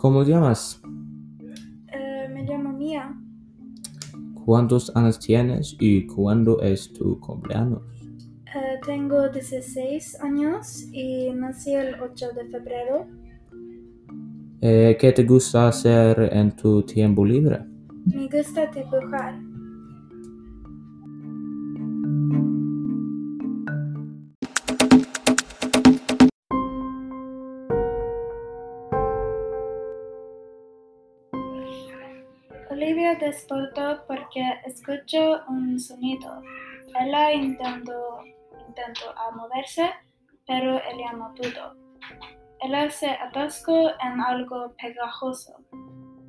¿Cómo te llamas? Eh, me llamo Mia. ¿Cuántos años tienes y cuándo es tu cumpleaños? Eh, tengo 16 años y nací el 8 de febrero. Eh, ¿Qué te gusta hacer en tu tiempo libre? Me gusta dibujar. Despertó porque escuchó un sonido. Ella intentó, intentó a moverse, pero ella no pudo. Ella se atascó en algo pegajoso.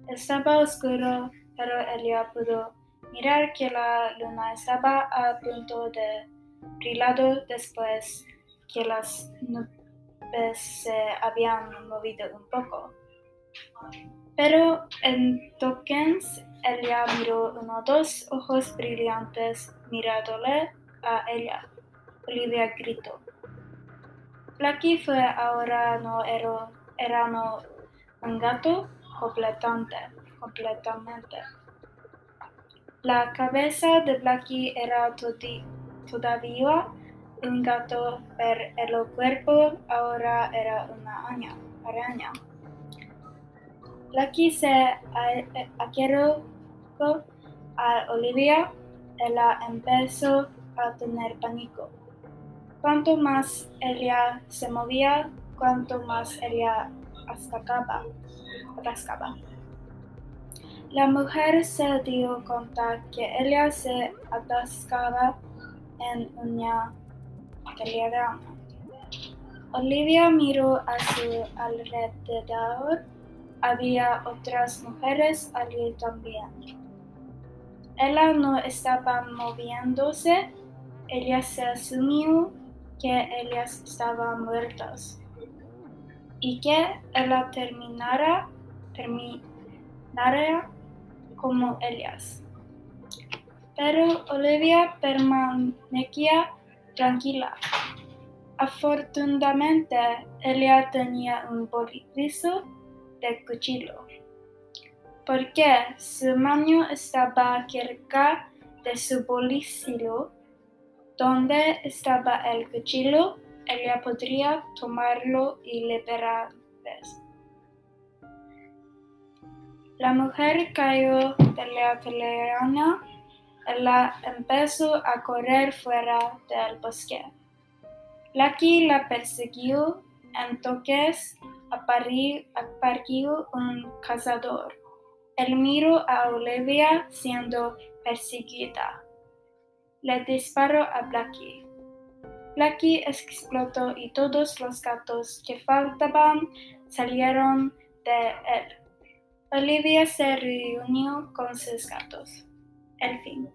Estaba oscuro, pero ella pudo mirar que la luna estaba a punto de brillar después que las nubes se habían movido un poco. Pero entonces ella miró uno dos ojos brillantes mirándole a ella. Olivia gritó. Blackie fue ahora no era, era un gato completamente, completamente. La cabeza de Blackie era todavía un gato, pero el cuerpo ahora era una araña. araña. Lucky se acercó a Olivia. Ella empezó a tener pánico. Cuanto más ella se movía, cuanto más ella atascaba. atascaba. La mujer se dio cuenta que ella se atascaba en una telaraña. Olivia miró a su alrededor había otras mujeres allí también. Ella no estaba moviéndose, ella se asumió que ellas estaban muertas y que ella terminara, terminara como ellas. Pero Olivia permanecía tranquila. Afortunadamente, ella tenía un bolillo de cuchillo, porque su mano estaba cerca de su bolsillo, donde estaba el cuchillo, ella podría tomarlo y liberarles. La mujer cayó de la telaraña, ella empezó a correr fuera del bosque. Lucky la persiguió, entonces apareció un cazador. Él miró a Olivia siendo perseguida. Le disparó a Blackie. Blackie explotó y todos los gatos que faltaban salieron de él. Olivia se reunió con sus gatos. El fin.